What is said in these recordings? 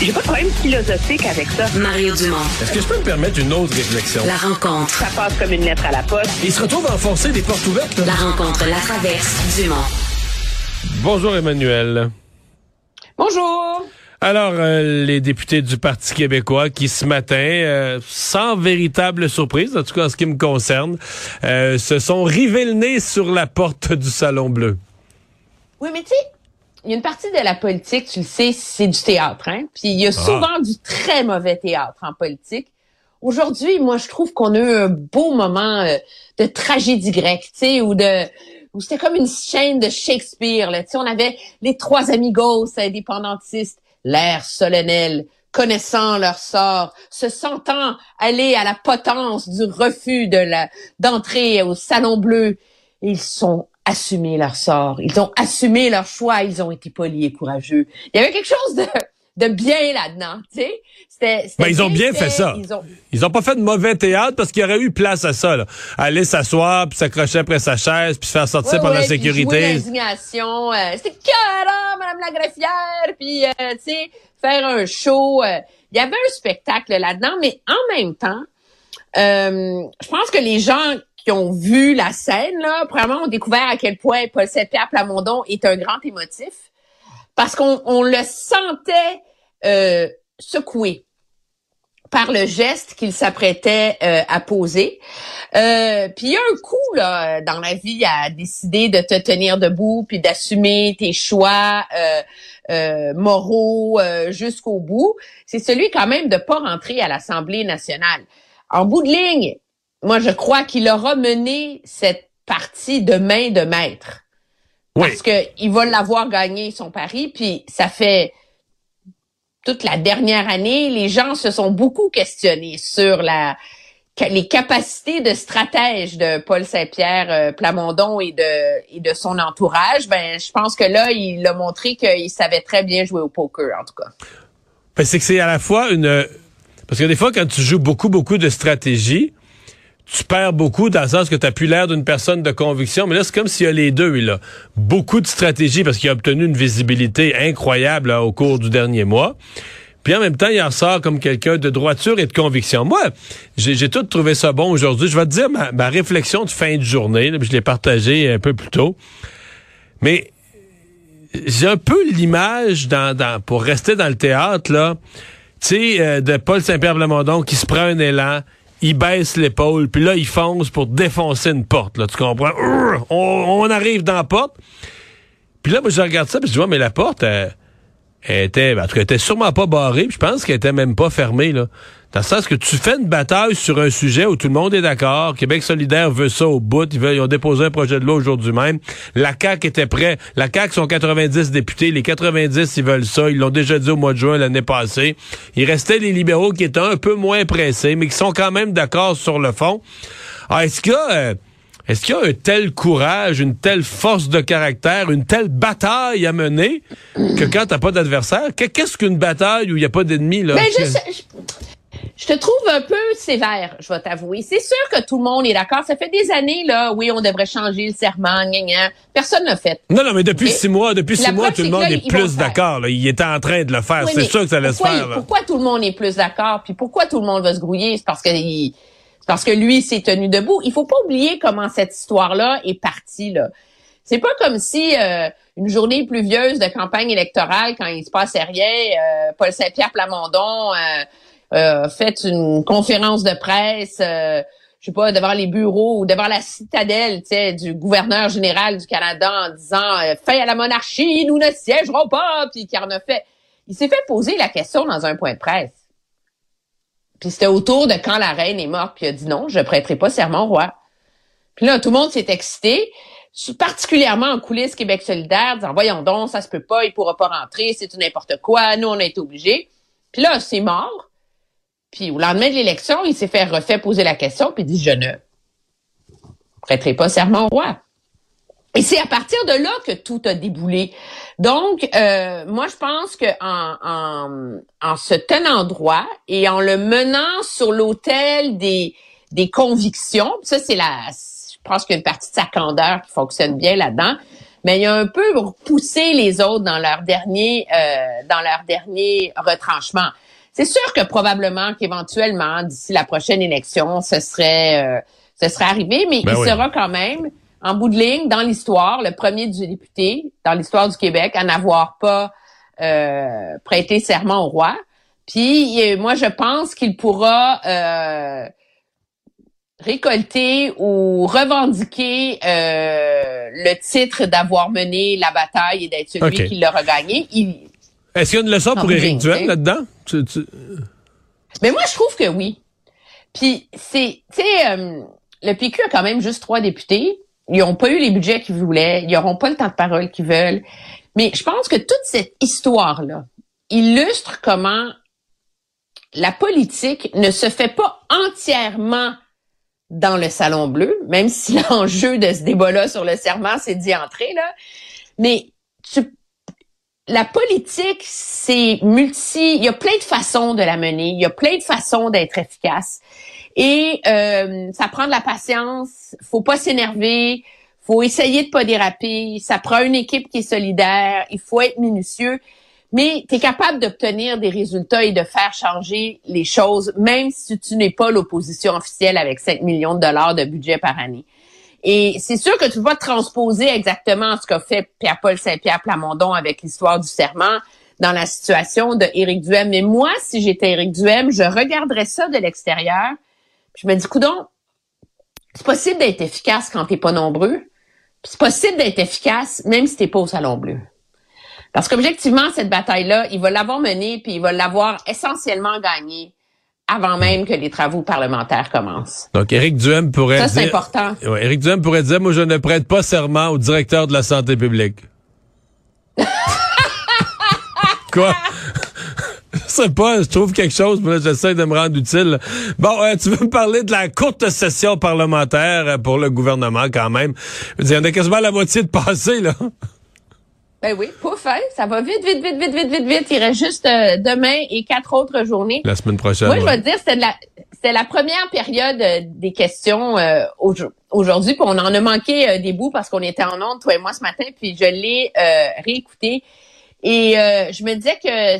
J'ai pas de problème philosophique avec ça. Mario Dumont. Est-ce que je peux me permettre une autre réflexion? La rencontre. Ça passe comme une lettre à la poste. Il se retrouve à enfoncer des portes ouvertes. là. La rencontre La Traverse. Dumont. Bonjour Emmanuel. Bonjour. Alors, euh, les députés du Parti québécois qui ce matin, euh, sans véritable surprise, en tout cas en ce qui me concerne, euh, se sont rivés le nez sur la porte du Salon Bleu. Oui, mais tu sais, il y a une partie de la politique, tu le sais, c'est du théâtre, hein. Puis il y a souvent du très mauvais théâtre en politique. Aujourd'hui, moi, je trouve qu'on a eu un beau moment euh, de tragédie grecque, tu sais, ou de où c'était comme une chaîne de Shakespeare. Là. Tu sais, on avait les trois amigos indépendantistes, l'air solennel, connaissant leur sort, se sentant aller à la potence du refus de la d'entrer au salon bleu. Ils sont assumé leur sort. Ils ont assumé leur choix. Ils ont été polis et courageux. Il y avait quelque chose de, de bien là-dedans, tu sais. C'était, Ben, ils ont bien fait, ça. Ils ont, Ils ont pas fait de mauvais théâtre parce qu'il y aurait eu place à ça. Là. Aller s'asseoir, puis s'accrocher après sa chaise, puis se faire sortir Ouais, par la ouais, sécurité. l'indignation. euh, c'était carrément, Madame la greffière. Puis, euh, tu sais, faire un show. euh, il y avait un spectacle là-dedans, mais en même temps, euh, je pense que les gens qui ont vu la scène, là, premièrement, ont découvert à quel point Paul Saint-Pierre Plamondon est un grand émotif. Parce qu'on on le sentait euh, secoué par le geste qu'il s'apprêtait euh, à poser. Euh, puis il y a un coup là dans la vie à décider de te tenir debout puis d'assumer tes choix euh, euh, moraux euh, jusqu'au bout. C'est celui quand même de pas rentrer à l'Assemblée nationale. En bout de ligne, moi je crois qu'il aura mené cette partie de main de maître Oui. parce que il va l'avoir gagné son pari puis ça fait toute la dernière année, les gens se sont beaucoup questionnés sur la les capacités de stratège de Paul Saint-Pierre euh, Plamondon et de et de son entourage. Ben, je pense que là, il a montré qu'il savait très bien jouer au poker, en tout cas. Ben, c'est que c'est à la fois une... Parce que des fois, quand tu joues beaucoup, beaucoup de stratégie, tu perds beaucoup dans le sens que tu n'as plus l'air d'une personne de conviction. Mais là, c'est comme s'il y a les deux. Il a beaucoup de stratégie parce qu'il a obtenu une visibilité incroyable là, au cours du dernier mois. Puis en même temps, il en sort comme quelqu'un de droiture et de conviction. Moi, j'ai tout trouvé ça bon aujourd'hui. Je vais te dire ma, réflexion de fin de journée. là, je l'ai partagée un peu plus tôt. Mais j'ai un peu l'image dans, dans pour rester dans le théâtre là, tu sais euh, de Paul Saint-Pierre Plamondon qui se prend un élan, il baisse l'épaule, puis là il fonce pour défoncer une porte là, tu comprends? On, arrive dans la porte. Puis là moi je regarde ça puis je dis ouais, mais la porte euh, elle était en tout cas, elle était sûrement pas barrée, je pense qu'elle était même pas fermée là. Dans le sens que tu fais une bataille sur un sujet où tout le monde est d'accord, Québec solidaire veut ça au bout, ils, veulent, ont déposé un projet de loi aujourd'hui même. La CAQ était prêt. La CAQ sont 90 députés, les 90 ils veulent ça, ils l'ont déjà dit au mois de juin l'année passée. Il restait les libéraux qui étaient un peu moins pressés, mais qui sont quand même d'accord sur le fond. Ah, est-ce a euh, est-ce qu'il y a un tel courage, une telle force de caractère, une telle bataille à mener que quand t'as pas d'adversaire, que- qu'est-ce qu'une bataille où il n'y a pas d'ennemi là? Ben, je, je, je te trouve un peu sévère, je vais t'avouer. C'est sûr que tout le monde est d'accord. Ça fait des années, là, oui, on devrait changer le serment, gna, gna. Personne n'a fait. Non, non, mais depuis six mois, depuis la six mois, tout le monde là, est plus d'accord. Il était en train de le faire. Oui, c'est sûr que ça laisse pourquoi, faire. là. Pourquoi tout le monde est plus d'accord? Puis pourquoi tout le monde va se grouiller? C'est parce que il- parce que lui s'est tenu debout. Il faut pas oublier comment cette histoire-là est partie. Là. C'est pas comme si euh, une journée pluvieuse de campagne électorale, quand il se passait rien, euh, Paul Saint-Pierre Plamondon euh, euh, fait une conférence de presse, euh, je sais pas, devant les bureaux ou devant la citadelle, du gouverneur général du Canada en disant euh, fin à la monarchie, nous ne siégerons pas, puis qui en a fait. Il s'est fait poser la question dans un point de presse. Puis c'était autour de quand la reine est morte, puis il a dit non, je prêterai pas serment au roi. Puis là, tout le monde s'est excité, particulièrement en coulisses Québec solidaire, disant voyons donc, ça se peut pas, il pourra pas rentrer, c'est tout n'importe quoi, nous on a été obligés. Puis là, c'est mort. Puis au lendemain de l'élection, il s'est fait refait poser la question, puis il dit je ne prêterai pas serment au roi. Et c'est à partir de là que tout a déboulé. Donc, euh, moi, je pense que en, en, en, se tenant droit et en le menant sur l'autel des, des convictions, ça c'est la, je pense qu'il y a une partie de sa candeur qui fonctionne bien là-dedans, mais il a un peu poussé les autres dans leur dernier, euh, dans leur dernier retranchement. C'est sûr que probablement qu'éventuellement, d'ici la prochaine élection, ce serait, euh, ce serait arrivé, mais Ben il oui. sera quand même en bout de ligne, dans l'histoire, le premier du député dans l'histoire du Québec à n'avoir pas euh, prêté serment au roi. Puis moi, je pense qu'il pourra euh, récolter ou revendiquer euh, le titre d'avoir mené la bataille et d'être celui Ok. qui l'aura gagné. Il... Est-ce qu'il y a une leçon pour de Éric Duhem là-dedans? Tu- tu- Mais moi, je trouve que oui. Puis c'est, tu sais, euh, le PQ a quand même juste trois députés. Ils n'ont pas eu les budgets qu'ils voulaient. Ils n'auront pas le temps de parole qu'ils veulent. Mais je pense que toute cette histoire-là illustre comment la politique ne se fait pas entièrement dans le salon bleu, même si l'enjeu de ce débat-là sur le serment, c'est d'y entrer, là. Mais la politique, c'est multi, il y a plein de façons de la mener, il y a plein de façons d'être efficace. Et euh, ça prend de la patience, faut pas s'énerver, faut essayer de pas déraper, ça prend une équipe qui est solidaire, il faut être minutieux, mais tu es capable d'obtenir des résultats et de faire changer les choses, même si tu n'es pas l'opposition officielle avec 5 millions de dollars de budget par année. Et c'est sûr que tu vas transposer exactement ce qu'a fait Pierre-Paul Saint-Pierre Plamondon avec l'histoire du serment dans la situation de Éric Duhem. Mais moi, si j'étais Éric Duhem, je regarderais ça de l'extérieur. Je me dis, coudon, c'est possible d'être efficace quand t'es pas nombreux. Puis c'est possible d'être efficace même si t'es pas au Salon Bleu. Parce qu'objectivement, cette bataille-là, il va l'avoir menée, puis il va l'avoir essentiellement gagnée avant même que les travaux parlementaires commencent. Donc, Éric Duhem pourrait Ça, c'est dire... important. Ouais, Éric Duhem pourrait dire, moi, je ne prête pas serment au directeur de la santé publique. Quoi? Je sais pas, je trouve quelque chose, mais j'essaie de me rendre utile. Bon, euh, tu veux me parler de la courte session parlementaire pour le gouvernement, quand même. Je veux dire, on a quasiment la moitié de passé, là. Ben oui, pouf, hein, ça va vite, vite, vite, vite, vite, vite, vite. Il reste juste euh, demain et quatre autres journées. La semaine prochaine. Moi, je vais te dire, c'était de la, c'était la première période euh, des questions euh, aujo- aujourd'hui, puis on en a manqué euh, des bouts parce qu'on était en onde, toi et moi, ce matin, puis je l'ai euh, réécouté. Et euh, je me disais que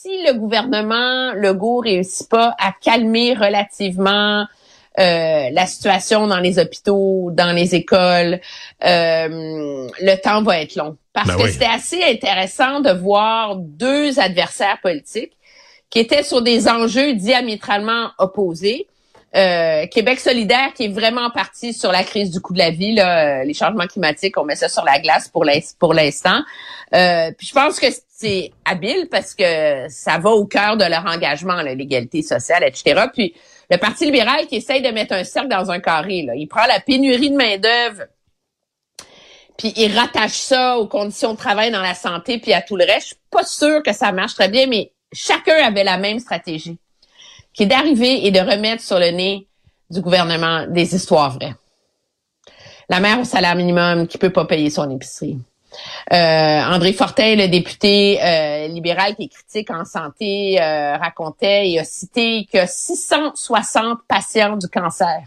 si le gouvernement Legault réussit pas à calmer relativement euh, la situation dans les hôpitaux, dans les écoles, euh, le temps va être long. Parce Ben que oui. c'était assez intéressant de voir deux adversaires politiques qui étaient sur des enjeux diamétralement opposés. Euh, Québec solidaire qui est vraiment parti sur la crise du coût de la vie, là, euh, les changements climatiques, on met ça sur la glace pour l'ins- pour l'instant. Euh, puis je pense que c'est habile parce que ça va au cœur de leur engagement, l'égalité sociale, etc. Puis le Parti libéral qui essaye de mettre un cercle dans un carré, là, il prend la pénurie de main d'œuvre puis il rattache ça aux conditions de travail dans la santé puis à tout le reste. Je suis pas sûre que ça marche très bien, mais chacun avait la même stratégie, qui est d'arriver et de remettre sur le nez du gouvernement des histoires vraies. La mère au salaire minimum qui peut pas payer son épicerie. Euh, André Fortin, le député euh, libéral qui est critique en santé, euh, racontait et a cité que 660 patients du cancer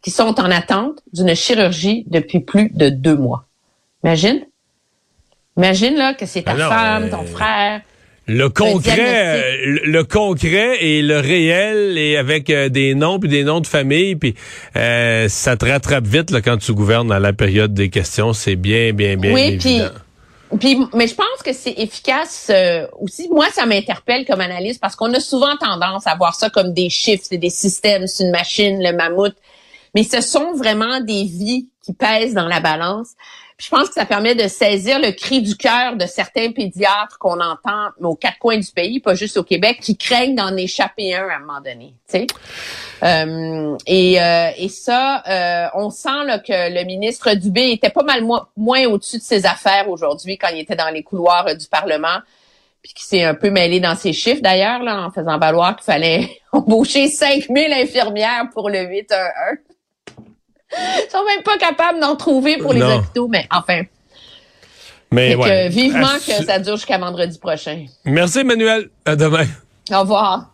qui sont en attente d'une chirurgie depuis plus de deux mois. Imagine. Imagine là que c'est ta non, femme, euh, ton frère. Le concret, euh, le, le concret et le réel et avec euh, des noms puis des noms de famille puis euh, ça te rattrape vite là, quand tu gouvernes à la période des questions, c'est bien bien bien Oui, évident. Puis, mais je pense que c'est efficace euh, aussi. Moi, ça m'interpelle comme analyste parce qu'on a souvent tendance à voir ça comme des chiffres, c'est des systèmes, c'est une machine, le mammouth. Mais ce sont vraiment des vies qui pèsent dans la balance. Puis je pense que ça permet de saisir le cri du cœur de certains pédiatres qu'on entend aux quatre coins du pays, pas juste au Québec, qui craignent d'en échapper un à un moment donné. Euh, et, euh, et ça, euh, on sent là, que le ministre Dubé était pas mal moins au-dessus de ses affaires aujourd'hui quand il était dans les couloirs du Parlement, puis qui s'est un peu mêlé dans ses chiffres d'ailleurs, en faisant valoir qu'il fallait embaucher 5000 infirmières pour le 8-1-1. Ils sont même pas capables d'en trouver pour les hôpitaux, mais enfin. Mais vivement que ça dure jusqu'à vendredi prochain. Merci, Emmanuel. À demain. Au revoir.